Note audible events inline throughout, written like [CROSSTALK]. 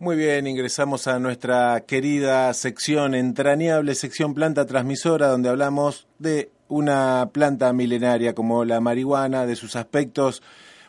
Muy bien, ingresamos a nuestra querida sección entrañable, sección planta transmisora, donde hablamos de una planta milenaria como la marihuana, de sus aspectos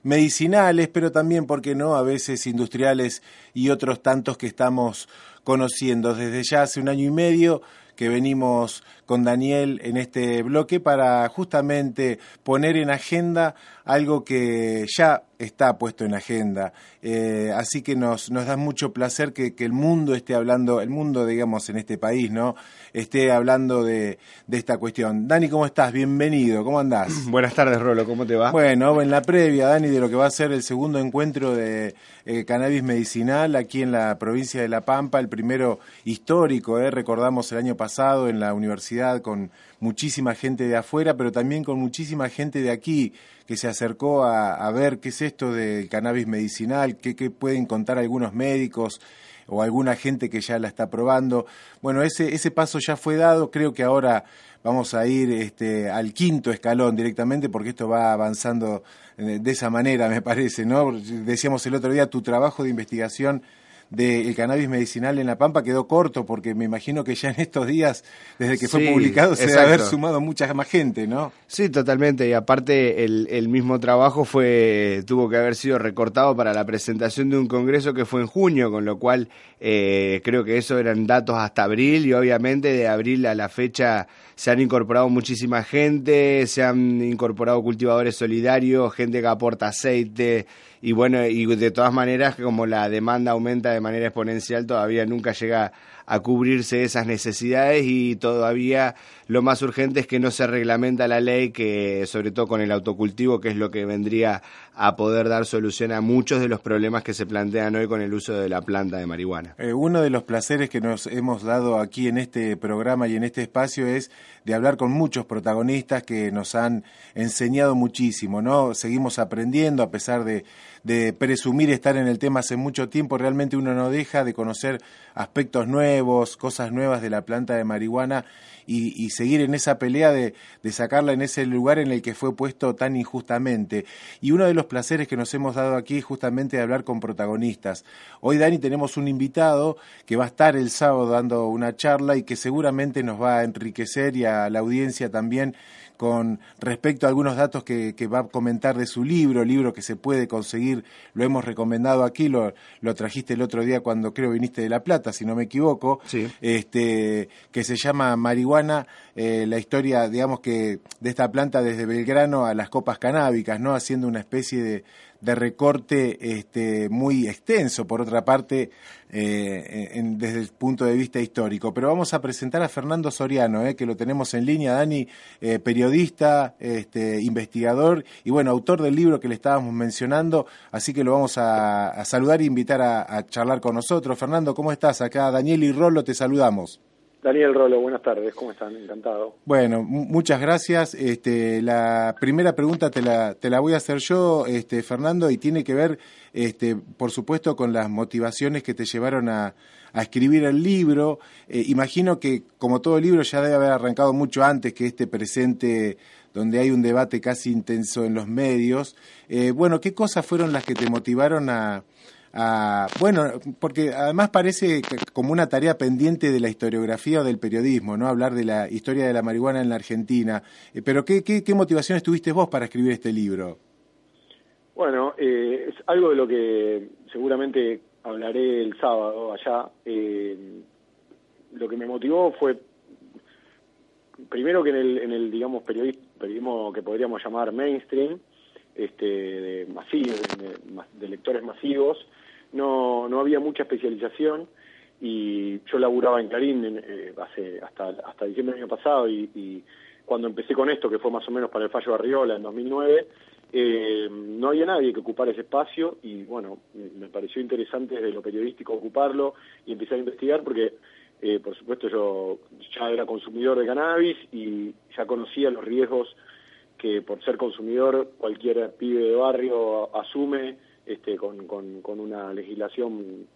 medicinales, pero también, ¿por qué no?, a veces industriales y otros tantos que estamos conociendo. Desde ya hace un año y medio que venimos con Daniel en este bloque para justamente poner en agenda algo que ya está puesto en agenda. Eh, así que nos, nos da mucho placer que, el mundo esté hablando, el mundo, digamos, en este país, ¿no? Esté hablando de, de esta cuestión. Dani, ¿cómo estás? Bienvenido, ¿cómo andás? [CLEARS THROAT] Buenas tardes, Rolo, ¿cómo te va? Bueno, en la previa, Dani, de lo que va a ser el segundo encuentro de eh, cannabis medicinal aquí en la provincia de La Pampa, el primero histórico, ¿eh? recordamos el año pasado en la universidad con muchísima gente de afuera, pero también con muchísima gente de aquí que se acercó a, ver qué es esto del cannabis medicinal, qué, pueden contar algunos médicos o alguna gente que ya la está probando. Bueno, ese, ese paso ya fue dado, creo que ahora vamos a ir este, al quinto escalón directamente porque esto va avanzando eh, de esa manera, me parece, ¿no? Decíamos el otro día, tu trabajo de investigación del cannabis medicinal en La Pampa quedó corto, porque me imagino que ya en estos días, desde que fue publicado, se debe haber sumado mucha más gente, ¿no? Sí, totalmente. Y aparte, el, el, mismo trabajo fue tuvo que haber sido recortado para la presentación de un congreso que fue en junio, con lo cual eh, creo que eso eran datos hasta abril y obviamente de abril a la fecha se han incorporado muchísima gente, se han incorporado cultivadores solidarios, gente que aporta aceite y bueno, y de todas maneras como la demanda aumenta de manera exponencial, todavía nunca llega a cubrirse esas necesidades y todavía lo más urgente es que no se reglamenta la ley, que sobre todo con el autocultivo, que es lo que vendría a poder dar solución a muchos de los problemas que se plantean hoy con el uso de la planta de marihuana. Eh, uno de los placeres que nos hemos dado aquí en este programa y en este espacio es de hablar con muchos protagonistas que nos han enseñado muchísimo, ¿no? Seguimos aprendiendo a pesar de, de presumir estar en el tema hace mucho tiempo, realmente uno no deja de conocer aspectos nuevos, cosas nuevas de la planta de marihuana y, seguir en esa pelea de, sacarla en ese lugar en el que fue puesto tan injustamente. Y uno de los placeres que nos hemos dado aquí es justamente de hablar con protagonistas. Hoy, Dani, tenemos un invitado que va a estar el sábado dando una charla y que seguramente nos va a enriquecer y a la audiencia también con respecto a algunos datos que, va a comentar de su libro, libro que se puede conseguir, lo hemos recomendado aquí, lo, lo trajiste el otro día cuando creo viniste de La Plata, si no me equivoco, este, que se llama Marihuana, eh, la historia, digamos que, de esta planta desde Belgrano a las copas canábicas, ¿no? Haciendo una especie de, de recorte este, muy extenso, por otra parte, eh, desde el punto de vista histórico. Pero vamos a presentar a Fernando Soriano, eh, que lo tenemos en línea, Dani, eh, periodista, este, investigador y bueno, autor del libro que le estábamos mencionando, así que lo vamos a, saludar e invitar a, a charlar con nosotros. Fernando, ¿cómo estás? Acá Daniel y Rolo te saludamos. Daniel Rolo, buenas tardes, ¿cómo están? Encantado. Bueno, muchas gracias. Este, la primera pregunta te la, te la voy a hacer yo, este, Fernando, y tiene que ver, este, por supuesto, con las motivaciones que te llevaron a, escribir el libro. Eh, imagino que, como todo libro, ya debe haber arrancado mucho antes que este presente donde hay un debate casi intenso en los medios. Eh, bueno, ¿qué cosas fueron las que te motivaron a bueno, porque además parece como una tarea pendiente de la historiografía o del periodismo, ¿no? Hablar de la historia de la marihuana en la Argentina. Eh, pero ¿qué, qué, qué motivaciones tuviste vos para escribir este libro? Bueno, eh, es algo de lo que seguramente hablaré el sábado allá. Eh, lo que me motivó fue, primero que en el, en el digamos, periodismo, que podríamos llamar mainstream, este, masivo, de lectores masivos, no, no había mucha especialización y yo laburaba en Clarín eh, hace hasta hasta diciembre del año pasado y, y, cuando empecé con esto, que fue más o menos para el fallo de Arriola en 2009, eh, no había nadie que ocupara ese espacio y bueno, me pareció interesante desde lo periodístico ocuparlo y empezar a investigar porque eh, por supuesto yo ya era consumidor de cannabis y ya conocía los riesgos que por ser consumidor cualquier pibe de barrio asume este, con, con, una legislación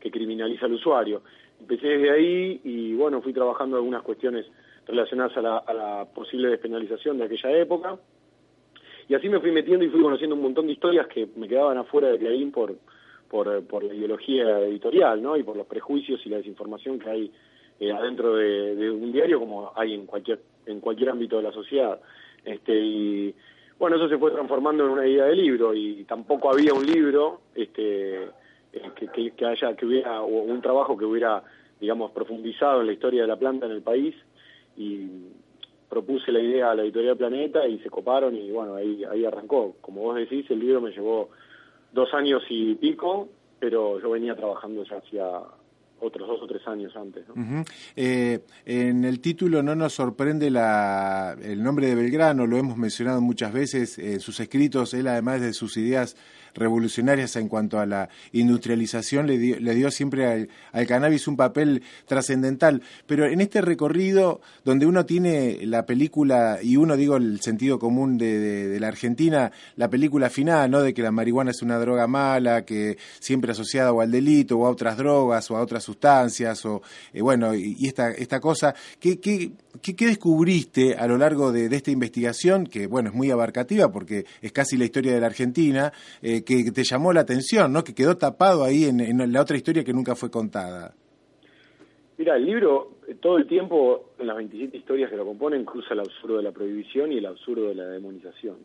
que criminaliza al usuario. Empecé desde ahí y bueno, fui trabajando algunas cuestiones relacionadas a la, posible despenalización de aquella época y así me fui metiendo y fui conociendo un montón de historias que me quedaban afuera de Clarín por, por, por la ideología editorial, ¿no? Y por los prejuicios y la desinformación que hay eh, adentro de, un diario como hay en cualquier en cualquier ámbito de la sociedad. Este bueno, eso se fue transformando en una idea de libro y tampoco había un libro este eh, que, haya que hubiera un trabajo que hubiera digamos profundizado en la historia de la planta en el país y propuse la idea a la editorial Planeta y se coparon y bueno, ahí, ahí arrancó. Como vos decís, el libro me llevó dos años y pico, pero yo venía trabajando ya hacía otros dos o tres años antes. Eh, en el título no nos sorprende la, el nombre de Belgrano, lo hemos mencionado muchas veces, en sus escritos, él además de sus ideas revolucionarias en cuanto a la industrialización, le dio, le dio siempre al, cannabis un papel trascendental. Pero en este recorrido, donde uno tiene la película, y uno digo el sentido común de, la Argentina, la película final, ¿no? De que la marihuana es una droga mala, que siempre asociada o al delito, o a otras drogas, o a otras sustancias, o eh, bueno, y, esta, esta cosa, ¿qué, qué, qué, descubriste a lo largo de, esta investigación, que bueno, es muy abarcativa porque es casi la historia de la Argentina, eh, que te llamó la atención, ¿no? que quedó tapado ahí en, la otra historia que nunca fue contada. Mira, el libro eh, todo el tiempo, en las 27 historias que lo componen, cruza el absurdo de la prohibición y el absurdo de la demonización.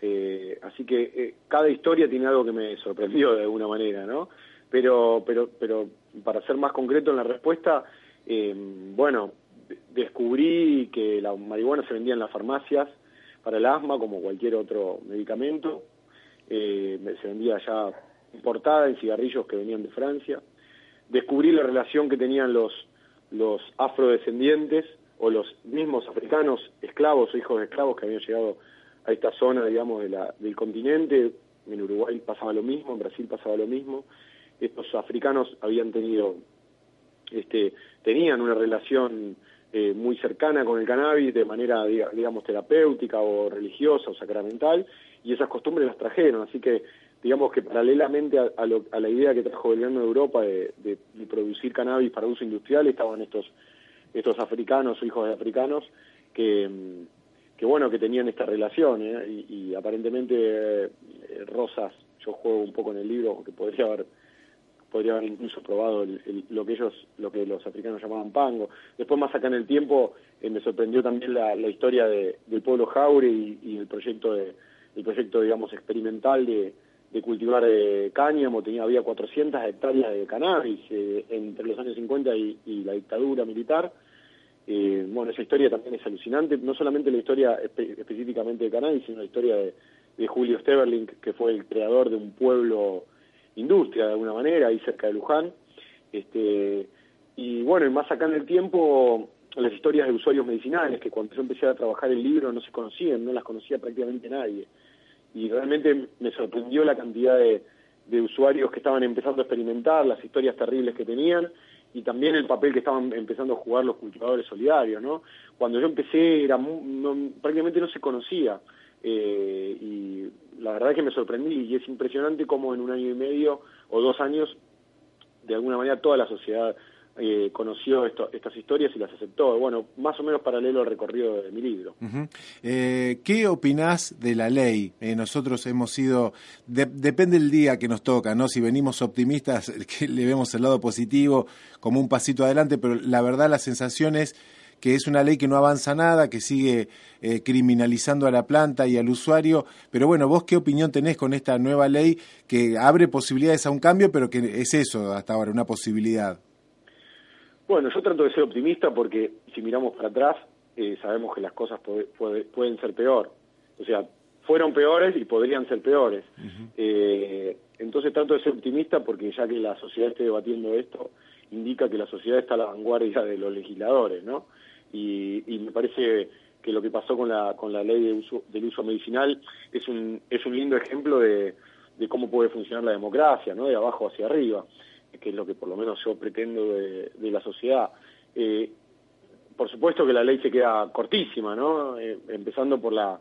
Eh, así que eh, cada historia tiene algo que me sorprendió de alguna manera, ¿no? Pero, pero, pero para ser más concreto en la respuesta, bueno, descubrí que la marihuana se vendía en las farmacias para el asma como cualquier otro medicamento eh, se vendía ya importada en cigarrillos que venían de Francia. Descubrí la relación que tenían los, los afrodescendientes o los mismos africanos esclavos o hijos de esclavos que habían llegado a esta zona, digamos, de la, del continente. En Uruguay pasaba lo mismo, en Brasil pasaba lo mismo. Estos africanos habían tenido, este, tenían una relación eh, muy cercana con el cannabis de manera, digamos, terapéutica o religiosa o sacramental, y esas costumbres las trajeron, así que digamos que paralelamente a, la idea que trajo el gobierno de Europa de, producir cannabis para uso industrial, estaban estos, estos africanos o hijos de africanos que, que bueno, que tenían esta relación, ¿eh? y, aparentemente eh, Rosas, yo juego un poco en el libro, que podría haber podría haber incluso probado lo que ellos, lo que los africanos llamaban pango. Después más acá en el tiempo eh, me sorprendió también la, historia del pueblo Jaure y, el proyecto de, el proyecto digamos experimental de, cultivar eh, cáñamo, tenía había 400 hectáreas de cannabis eh, entre los años 50 y, la dictadura militar. bueno, esa historia también es alucinante, no solamente la historia específicamente de cannabis, sino la historia de, de Julio Steverling, que fue el creador de un pueblo industria de alguna manera, ahí cerca de Luján. Este, y bueno, y más acá en el tiempo, las historias de usuarios medicinales, que cuando yo empecé a trabajar el libro no se conocían, no las conocía prácticamente nadie. Y realmente me sorprendió la cantidad de, usuarios que estaban empezando a experimentar, las historias terribles que tenían y también el papel que estaban empezando a jugar los cultivadores solidarios, ¿no? Cuando yo empecé prácticamente no se conocía eh, y la verdad es que me sorprendí y es impresionante cómo en un año y medio o dos años, de alguna manera toda la sociedad eh, conoció estas historias y las aceptó. Bueno, más o menos paralelo al recorrido de mi libro. eh, ¿Qué opinás de la ley? Eh, nosotros hemos sido, depende del día que nos toca, ¿no? Si venimos optimistas, [LAUGHS] que le vemos el lado positivo como un pasito adelante, pero la verdad la sensación es que es una ley que no avanza nada, que sigue eh, criminalizando a la planta y al usuario. Pero bueno, vos qué opinión tenés con esta nueva ley que abre posibilidades a un cambio, pero que es eso hasta ahora, una posibilidad? Bueno, yo trato de ser optimista porque si miramos para atrás, eh, sabemos que las cosas pueden ser peor. O sea, fueron peores y podrían ser peores. Eh, entonces trato de ser optimista porque ya que la sociedad esté debatiendo esto, indica que la sociedad está a la vanguardia de los legisladores, ¿no? y, me parece que lo que pasó con la con la ley de uso, del uso medicinal es un es un lindo ejemplo de, de cómo puede funcionar la democracia, ¿no? De abajo hacia arriba, que es lo que por lo menos yo pretendo de, la sociedad. Eh, por supuesto que la ley se queda cortísima, ¿no? Eh, empezando por la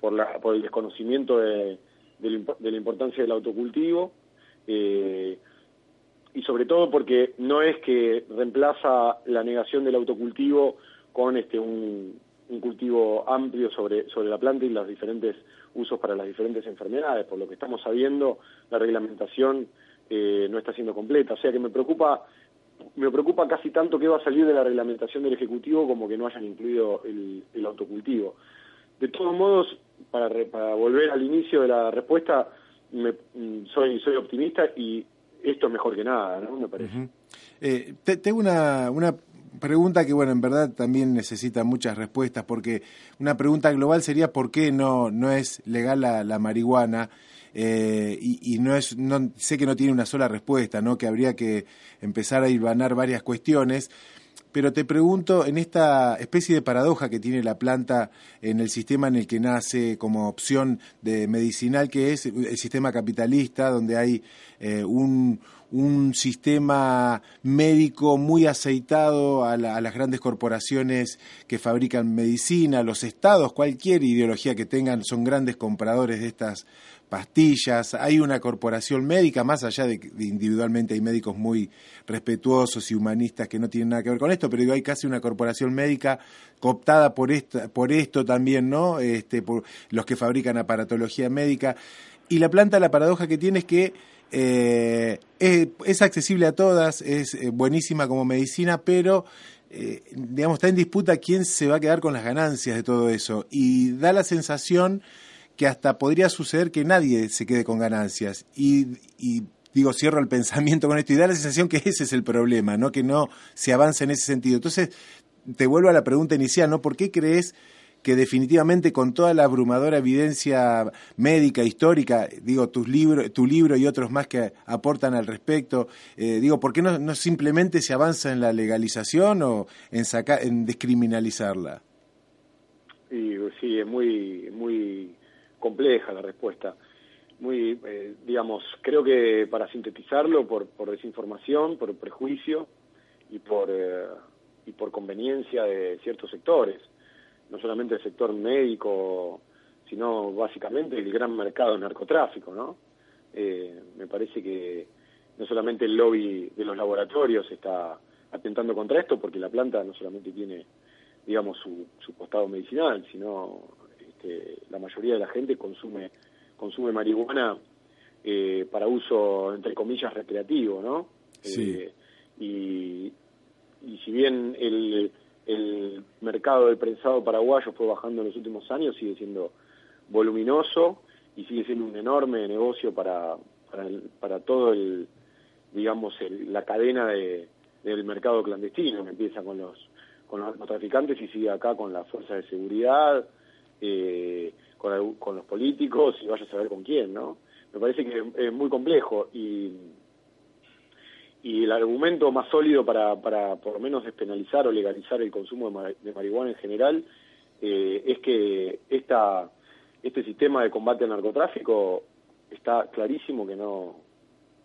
por la por el desconocimiento de, de, la importancia del autocultivo. Eh, y sobre todo porque no es que reemplaza la negación del autocultivo con este un, un cultivo amplio sobre, sobre la planta y los diferentes usos para las diferentes enfermedades. Por lo que estamos sabiendo, la reglamentación eh, no está siendo completa. O sea que me preocupa, me preocupa casi tanto que va a salir de la reglamentación del Ejecutivo como que no hayan incluido el, autocultivo. De todos modos, para, para volver al inicio de la respuesta, me, mm, soy, soy optimista y esto es mejor que nada, ¿no? Me parece. eh, tengo una, una pregunta que, bueno, en verdad también necesita muchas respuestas, porque una pregunta global sería por qué no, no es legal la marihuana. Eh, y, y, no es, no, sé que no tiene una sola respuesta, ¿no? Que habría que empezar a hilvanar varias cuestiones. Pero te pregunto, en esta especie de paradoja que tiene la planta en el sistema en el que nace como opción de medicinal, que es el sistema capitalista, donde hay eh, un, un sistema médico muy aceitado a, la, a, las grandes corporaciones que fabrican medicina, los estados, cualquier ideología que tengan, son grandes compradores de estas pastillas, hay una corporación médica, más allá de que individualmente hay médicos muy respetuosos y humanistas que no tienen nada que ver con esto, pero digo, hay casi una corporación médica cooptada por, esta, por esto también, ¿no? Este, por los que fabrican aparatología médica. Y la planta, la paradoja que tiene es que eh, es, es, accesible a todas, es eh, buenísima como medicina, pero eh, digamos, está en disputa quién se va a quedar con las ganancias de todo eso. Y da la sensación que hasta podría suceder que nadie se quede con ganancias. Y, digo, cierro el [LAUGHS] pensamiento con esto y da la sensación que ese es el problema, ¿no? Que no se avance en ese sentido. Entonces, te vuelvo a la pregunta inicial, ¿no? ¿Por qué crees que definitivamente con toda la abrumadora evidencia médica, histórica, digo, tus libros, tu libro y otros más que aportan al respecto, eh, digo, ¿por qué no, simplemente se avanza en la legalización o en, sacar, en descriminalizarla? Sí, sí, es muy, muy compleja la respuesta. Muy, eh, digamos, creo que para sintetizarlo, por, por desinformación, por prejuicio y por, eh, y por conveniencia de ciertos sectores, no solamente el sector médico, sino básicamente el gran mercado de narcotráfico, ¿no? Eh, me parece que no solamente el lobby de los laboratorios está atentando contra esto, porque la planta no solamente tiene, digamos, su, su costado medicinal, sino este, la mayoría de la gente consume consume marihuana eh, para uso entre comillas recreativo, ¿no? Sí. Eh, y, y si bien el, el mercado del prensado paraguayo fue bajando en los últimos años, sigue siendo voluminoso y sigue siendo un enorme negocio para para, el, para todo el digamos el, la cadena de, del mercado clandestino que empieza con los con los narcotraficantes y sigue acá con las fuerzas de seguridad eh, con, con, los políticos y vaya a saber con quién, ¿no? Me parece que es muy complejo y, y el argumento más sólido para, para por lo menos despenalizar o legalizar el consumo de, mar, de marihuana en general eh, es que esta, este sistema de combate al narcotráfico está clarísimo que no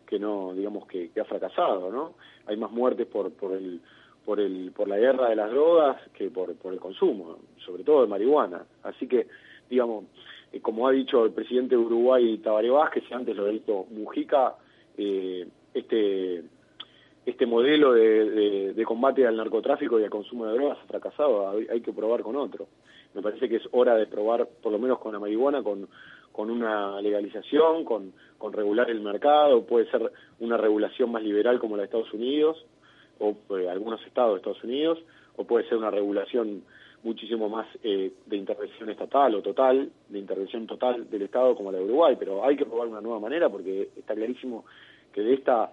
que no digamos que, que ha fracasado no hay más muertes por por el por el por la guerra de las drogas que por por el consumo sobre todo de marihuana. Así que digamos eh, como ha dicho el presidente de Uruguay Tabaré Vázquez antes lo ha dicho Mujica eh, este este modelo de, de, de, combate al narcotráfico y al consumo de drogas ha fracasado hay, hay que probar con otro. Me parece que es hora de probar por lo menos con la marihuana con con una legalización, con, con regular el mercado, puede ser una regulación más liberal como la de Estados Unidos, o eh, algunos estados de Estados Unidos, o puede ser una regulación muchísimo más eh, de intervención estatal o total, de intervención total del Estado como la de Uruguay, pero hay que probar una nueva manera porque está clarísimo que de esta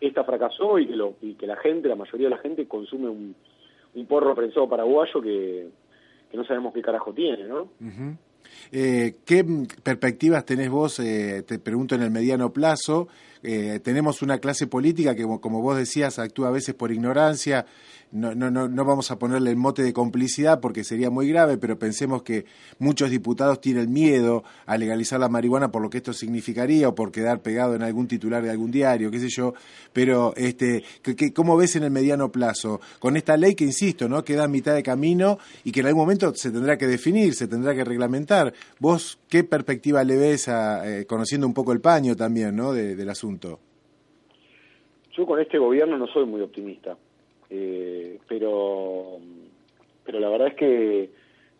esta fracasó y que, lo, y que la gente, la mayoría de la gente consume un, un porro prensado paraguayo que, que no sabemos qué carajo tiene, ¿no? Uh. Eh, ¿Qué perspectivas tenés vos, eh, te pregunto, en el mediano plazo, eh, tenemos una clase política que, como vos decías, actúa a veces por ignorancia, no, no, no, no vamos a ponerle el mote de complicidad porque sería muy grave, pero pensemos que muchos diputados tienen miedo a legalizar la marihuana por lo que esto significaría o por quedar pegado en algún titular de algún diario, qué sé yo, pero este, que, ¿cómo ves en el mediano plazo? Con esta ley que, insisto, ¿no? queda a mitad de camino y que en algún momento se tendrá que definir, se tendrá que reglamentar. ¿Vos qué perspectiva le ves, a, eh, conociendo un poco el paño también ¿no? del asunto? Yo con este gobierno no soy muy optimista. Eh, pero, pero la verdad es que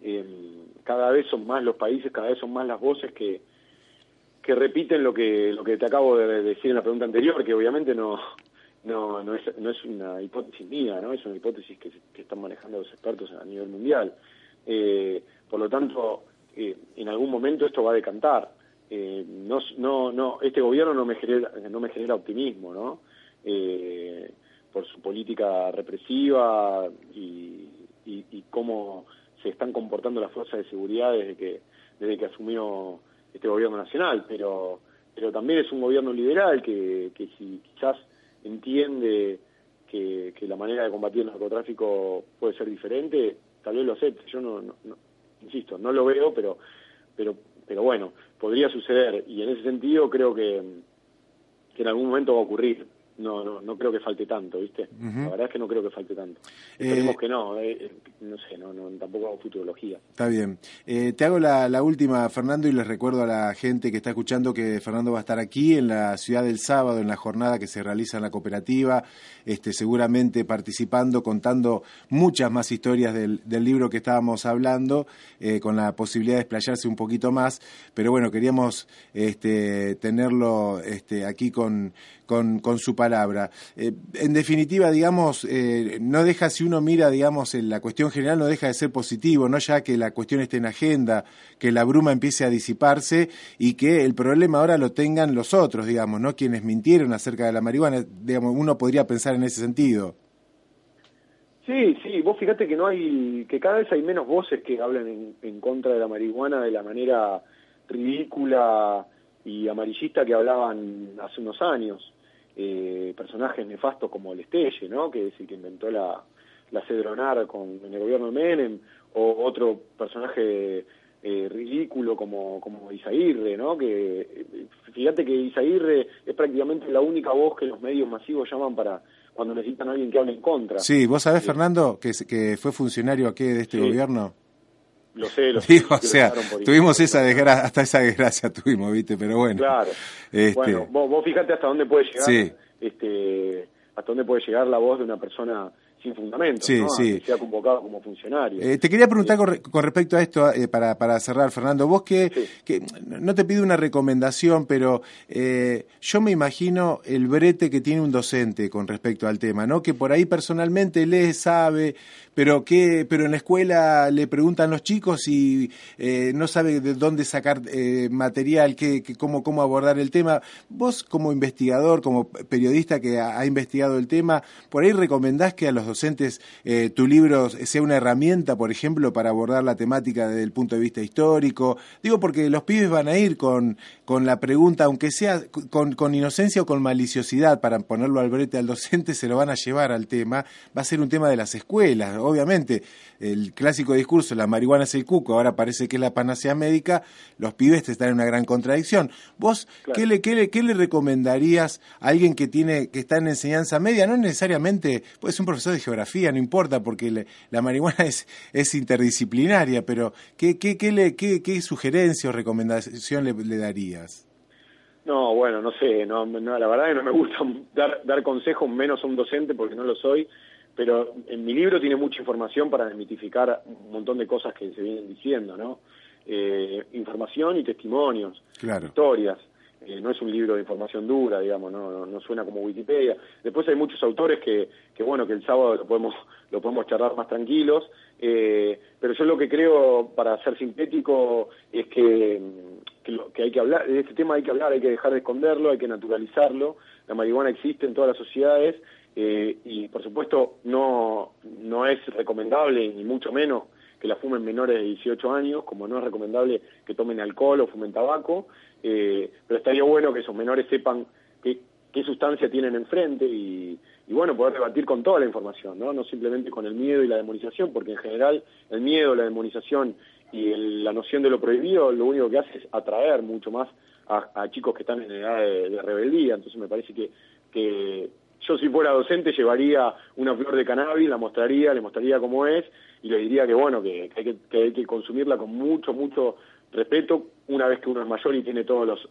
eh, cada vez son más los países, cada vez son más las voces que, que repiten lo que, lo que te acabo de decir en la pregunta anterior, que obviamente no, no, no, es, no es una hipótesis mía, ¿no? es una hipótesis que, están manejando los expertos a nivel mundial. Eh, por lo tanto, en algún momento esto va a decantar. no, no, no, este gobierno no me genera, no me genera optimismo, ¿no? Eh, por su política represiva y, cómo se están comportando las fuerzas de seguridad desde que desde que asumió este gobierno nacional pero pero también es un gobierno liberal que, que si quizás entiende que, la manera de combatir el narcotráfico puede ser diferente tal vez lo acepte yo no, insisto no lo veo pero pero pero bueno podría suceder. Y en ese sentido creo que, que en algún momento va a ocurrir no, no, no creo que falte tanto, ¿viste? La verdad es que no creo que falte tanto. Esperemos eh, que no, eh, eh, no sé, no, no, tampoco hago futurología. Está bien. te hago la, la, última, Fernando, y les recuerdo a la gente que está escuchando que Fernando va a estar aquí en la ciudad del sábado, en la jornada que se realiza en la cooperativa, este, seguramente participando, contando muchas más historias del, del libro que estábamos hablando, con la posibilidad de explayarse un poquito más, pero bueno, queríamos este, tenerlo este, aquí con, con, con su palabra. Eh, en definitiva, digamos, eh, no deja, si uno mira, digamos, en la cuestión general, no deja de ser positivo, no ya que la cuestión esté en agenda, que la bruma empiece a disiparse y que el problema ahora lo tengan los otros, digamos, ¿no? Quienes mintieron acerca de la marihuana, digamos, uno podría pensar en ese sentido. Sí, sí, vos fíjate que no hay, que cada vez hay menos voces que hablan en, en contra de la marihuana de la manera ridícula y amarillista que hablaban hace unos años eh, personajes nefastos como el Estelle, ¿no? que es el que inventó la, la Cedronar con, en el gobierno de Menem, o otro personaje eh, ridículo como, como Isairre, ¿no? que eh, fíjate que Isairre es prácticamente la única voz que los medios masivos llaman para cuando necesitan a alguien que hable en contra. Sí, vos sabés, Fernando, que, que fue funcionario aquí de este gobierno. Lo sé, lo [LAUGHS] sé. o sea, tuvimos esa desgracia, hasta esa desgracia tuvimos, ¿viste? Pero bueno. Claro. Este... Bueno, vos, vos fíjate hasta dónde puede llegar, este, hasta dónde puede llegar la voz de una persona sin fundamento, sí, ¿no? sí. sea convocado como funcionario. Eh, te quería preguntar con, respecto a esto, eh, para, para cerrar, Fernando, vos que, que, no te pido una recomendación, pero eh, yo me imagino el brete que tiene un docente con respecto al tema, ¿no? Que por ahí personalmente lee, sabe, pero que pero en la escuela le preguntan los chicos y eh, no sabe de dónde sacar eh, material, que, cómo, cómo abordar el tema. Vos como investigador, como periodista que ha, investigado el tema, por ahí recomendás que a los docentes eh, tu libro sea una herramienta, por ejemplo, para abordar la temática desde el punto de vista histórico. Digo porque los pibes van a ir con, con la pregunta, aunque sea con, con inocencia o con maliciosidad, para ponerlo al brete al docente, se lo van a llevar al tema. Va a ser un tema de las escuelas obviamente el clásico discurso, la marihuana es el cuco, ahora parece que es la panacea médica, los pibes están en una gran contradicción. ¿Vos ¿qué, le, qué, le, qué le recomendarías a alguien que tiene que está en enseñanza media? No necesariamente, puede ser un profesor de geografía, no importa, porque la marihuana es, es interdisciplinaria, pero ¿qué, qué, qué, le, qué, qué sugerencia o recomendación le, le darías? No, bueno, no sé, no, no, la verdad es que no me gusta dar, dar consejos menos a un docente porque no lo soy, pero en mi libro tiene mucha información para desmitificar un montón de cosas que se vienen diciendo, ¿no? Eh, información y testimonios, historias. Eh, no es un libro de información dura, digamos, no, no, suena como Wikipedia. Después hay muchos autores que, que bueno, que el sábado lo podemos, [LAUGHS] lo podemos charlar más tranquilos, eh, pero yo lo que creo, para ser sintético, es que, que, que hay que hablar, de este tema hay que hablar, hay que dejar de esconderlo, hay que naturalizarlo. La marihuana existe en todas las sociedades eh, y por supuesto no, no es recomendable, ni mucho menos, que la fumen menores de 18 años, como no es recomendable que tomen alcohol o fumen tabaco, eh, pero estaría bueno que esos menores sepan qué, qué sustancia tienen enfrente y, y bueno, poder debatir con toda la información, ¿no? No simplemente con el miedo y la demonización, porque en general el miedo, la demonización y la noción de lo prohibido lo único que hace es atraer mucho más a, chicos que están en edad de, rebeldía. Entonces me parece que, que yo si fuera docente llevaría una flor de cannabis, la mostraría, le mostraría cómo es y le diría que bueno, que, hay, que, que hay que consumirla con mucho, mucho respeto una vez que uno es mayor y tiene todo los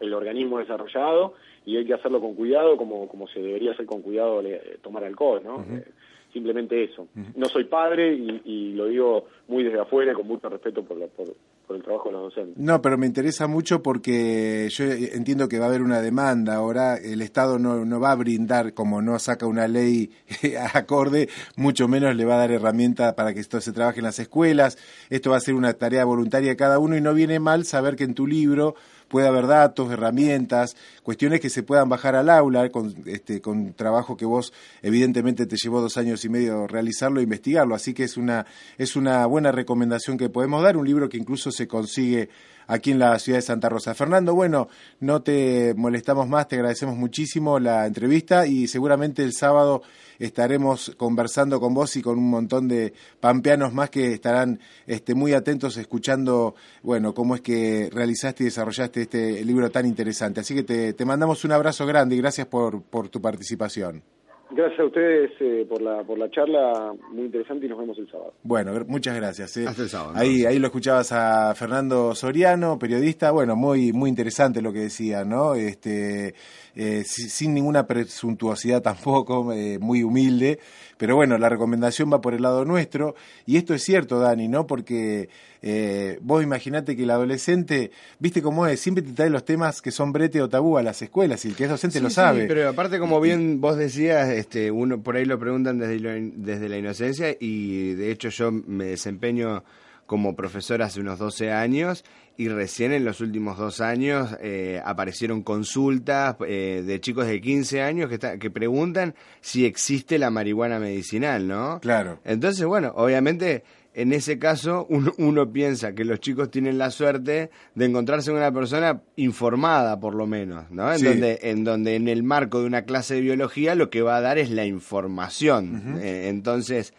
el organismo desarrollado y hay que hacerlo con cuidado como, como se debería hacer con cuidado tomar alcohol, ¿no? Eh, simplemente eso. No soy padre y, lo digo muy desde afuera con mucho respeto por, la, por, por el trabajo de los docentes. No, pero me interesa mucho porque yo entiendo que va a haber una demanda. Ahora el Estado no, no va a brindar, como no saca una ley [LAUGHS] acorde, mucho menos le va a dar herramientas para que esto se trabaje en las escuelas. Esto va a ser una tarea voluntaria de cada uno y no viene mal saber que en tu libro puede haber datos, herramientas, cuestiones que se puedan bajar al aula con, este, con trabajo que vos evidentemente te llevó dos años y medio realizarlo e investigarlo. Así que es una, es una buena recomendación que podemos dar, un libro que incluso se consigue aquí en la ciudad de Santa Rosa. Fernando, bueno, no te molestamos más, te agradecemos muchísimo la entrevista y seguramente el sábado estaremos conversando con vos y con un montón de pampeanos más que estarán este, muy atentos escuchando, bueno, cómo es que realizaste y desarrollaste este libro tan interesante. Así que te, te mandamos un abrazo grande y gracias por, por tu participación. Gracias a ustedes eh, por, la, por la charla, muy interesante y nos vemos el sábado. Bueno, muchas gracias. Eh. Hasta el sábado. Ahí, ahí lo escuchabas a Fernando Soriano, periodista, bueno, muy, muy interesante lo que decía, ¿no? Este, eh, sin ninguna presuntuosidad tampoco, eh, muy humilde, pero bueno, la recomendación va por el lado nuestro, y esto es cierto, Dani, ¿no? Porque eh, vos imaginate que el adolescente, viste cómo es, siempre te trae los temas que son brete o tabú a las escuelas, y el que es docente lo sabe. Sí, pero aparte, como bien vos decías, este, uno por ahí lo preguntan desde, desde la inocencia, y de hecho yo me desempeño como profesor hace unos 12 años y recién en los últimos dos años eh, aparecieron consultas eh, de chicos de 15 años que, que preguntan si existe la marihuana medicinal, ¿no? Claro. Entonces, bueno, obviamente en ese caso uno, piensa que los chicos tienen la suerte de encontrarse con una persona informada por lo menos, ¿no? En, donde, en donde en el marco de una clase de biología lo que va a dar es la información. Eh, entonces,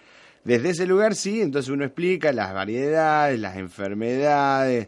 desde ese lugar sí, entonces uno explica las variedades, las enfermedades,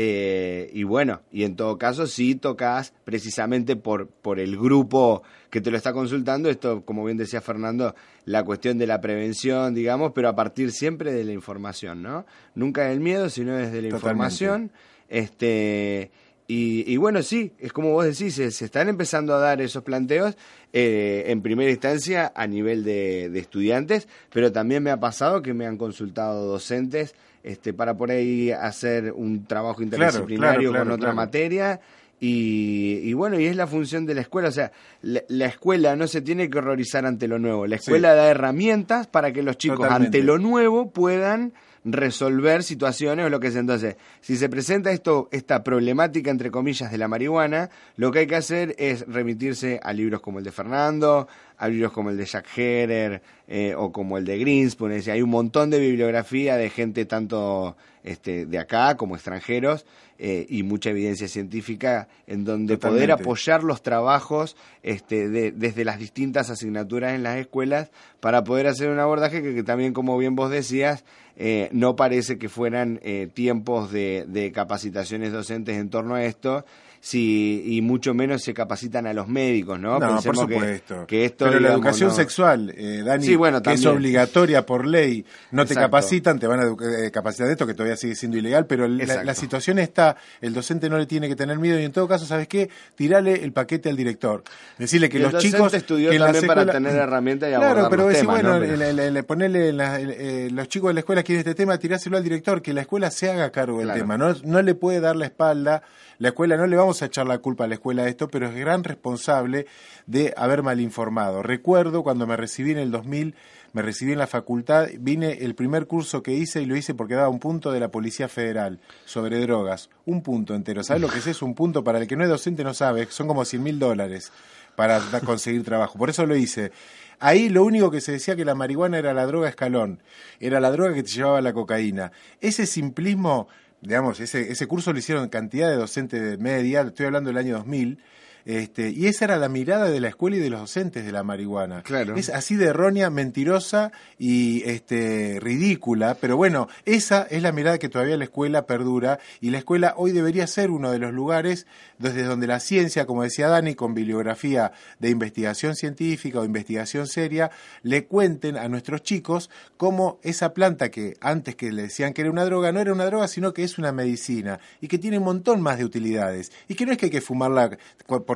eh, y bueno, y en todo caso sí tocas precisamente por, por el grupo que te lo está consultando, esto como bien decía Fernando, la cuestión de la prevención, digamos, pero a partir siempre de la información, ¿no? Nunca del miedo, sino desde la información. Este, y, bueno, sí, es como vos decís, se, están empezando a dar esos planteos eh, en primera instancia a nivel de, de, estudiantes, pero también me ha pasado que me han consultado docentes este, para por ahí hacer un trabajo interdisciplinario con otra materia. Y, y, bueno, y es la función de la escuela. O sea, la, escuela no se tiene que horrorizar ante lo nuevo. La escuela da herramientas para que los chicos ante lo nuevo puedan resolver situaciones o lo que es entonces si se presenta esto esta problemática entre comillas de la marihuana lo que hay que hacer es remitirse a libros como el de Fernando a libros como el de Jack Herer eh, o como el de Greenspoon hay un montón de bibliografía de gente tanto este, de acá como extranjeros eh, y mucha evidencia científica en donde poder apoyar los trabajos este, de, desde las distintas asignaturas en las escuelas para poder hacer un abordaje que, que también como bien vos decías eh, no parece que fueran eh, tiempos de, de, capacitaciones docentes en torno a esto, si, y mucho menos se capacitan a los médicos, ¿no? No, por supuesto. Que, esto, Pero la educación sexual, eh, Dani, que es obligatoria por ley, no te capacitan, te van a eh, capacitar de esto, que todavía sigue siendo ilegal, pero la, situación está, el docente no le tiene que tener miedo y en todo caso, ¿sabes qué? Tirale el paquete al director. Decirle que los chicos... estudió que también para tener herramientas y Claro, pero decir, bueno, le, ponerle eh, los chicos de la escuela quieren este tema, tiráselo al director, que la escuela se haga cargo del tema, no, no le puede dar la espalda la escuela, no le vamos a echar la culpa a la escuela de esto, pero es gran responsable de haber mal informado. Recuerdo cuando me recibí en el 2000, me recibí en la facultad, vine el primer curso que hice y lo hice porque daba un punto de la Policía Federal sobre drogas, un punto entero. ¿Sabes lo que es? Un punto para el que no es docente no sabe, son como 100 mil dólares para conseguir trabajo. Por eso lo hice. Ahí lo único que se decía que la marihuana era la droga escalón, era la droga que te llevaba la cocaína. Ese simplismo digamos, ese, ese curso lo hicieron cantidad de docentes de media, estoy hablando del año 2000, Este, y esa era la mirada de la escuela y de los docentes de la marihuana. Claro. Es así de errónea, mentirosa y este, ridícula, pero bueno, esa es la mirada que todavía la escuela perdura y la escuela hoy debería ser uno de los lugares desde donde la ciencia, como decía Dani, con bibliografía de investigación científica o investigación seria, le cuenten a nuestros chicos cómo esa planta que antes que le decían que era una droga, no era una droga, sino que es una medicina y que tiene un montón más de utilidades y que no es que hay que fumarla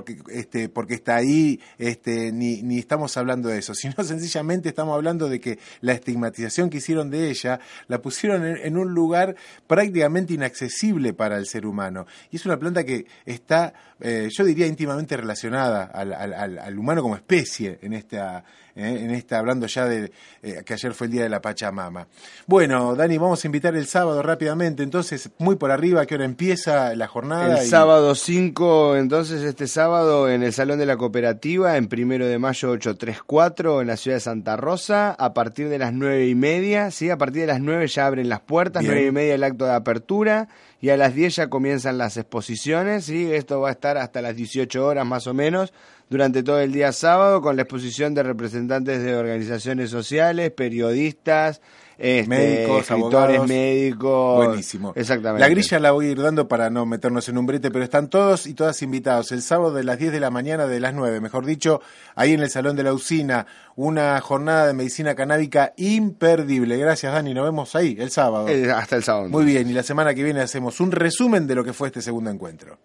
porque, este, porque está ahí, este, ni, estamos hablando de eso, [LAUGHS] sino sencillamente estamos hablando de que la estigmatización que hicieron de ella la pusieron en, un lugar prácticamente inaccesible para el ser humano. Y es una planta que está, eh, yo diría, íntimamente relacionada al humano como especie en esta ¿eh? en esta, hablando ya de eh, que ayer fue el día de la Pachamama. Bueno, Dani, vamos a invitar el sábado rápidamente, entonces, muy por arriba, ¿a qué hora empieza la jornada? El sábado 5, entonces este sábado en el Salón de la Cooperativa, en primero de mayo 834, en la ciudad de Santa Rosa, a partir de las nueve y media, ¿sí? A partir de las nueve ya abren las puertas, nueve y media el acto de apertura, y a las 10 ya comienzan las exposiciones, ¿sí? Esto va a estar hasta las 18 horas más o menos, durante todo el día sábado, con la exposición de representantes de organizaciones sociales, periodistas, este, médicos, escritores médicos. Buenísimo. Exactamente. La grilla la voy a ir dando para no meternos en un brete, pero están todos y todas invitados. El sábado de las 10 de la mañana, de las 9, mejor dicho, ahí en el Salón de la Usina, una jornada de medicina canábica imperdible. Gracias, Dani. Nos vemos ahí el sábado. Eh, hasta el sábado. Muy bien. Y la semana que viene hacemos un resumen de lo que fue este segundo encuentro.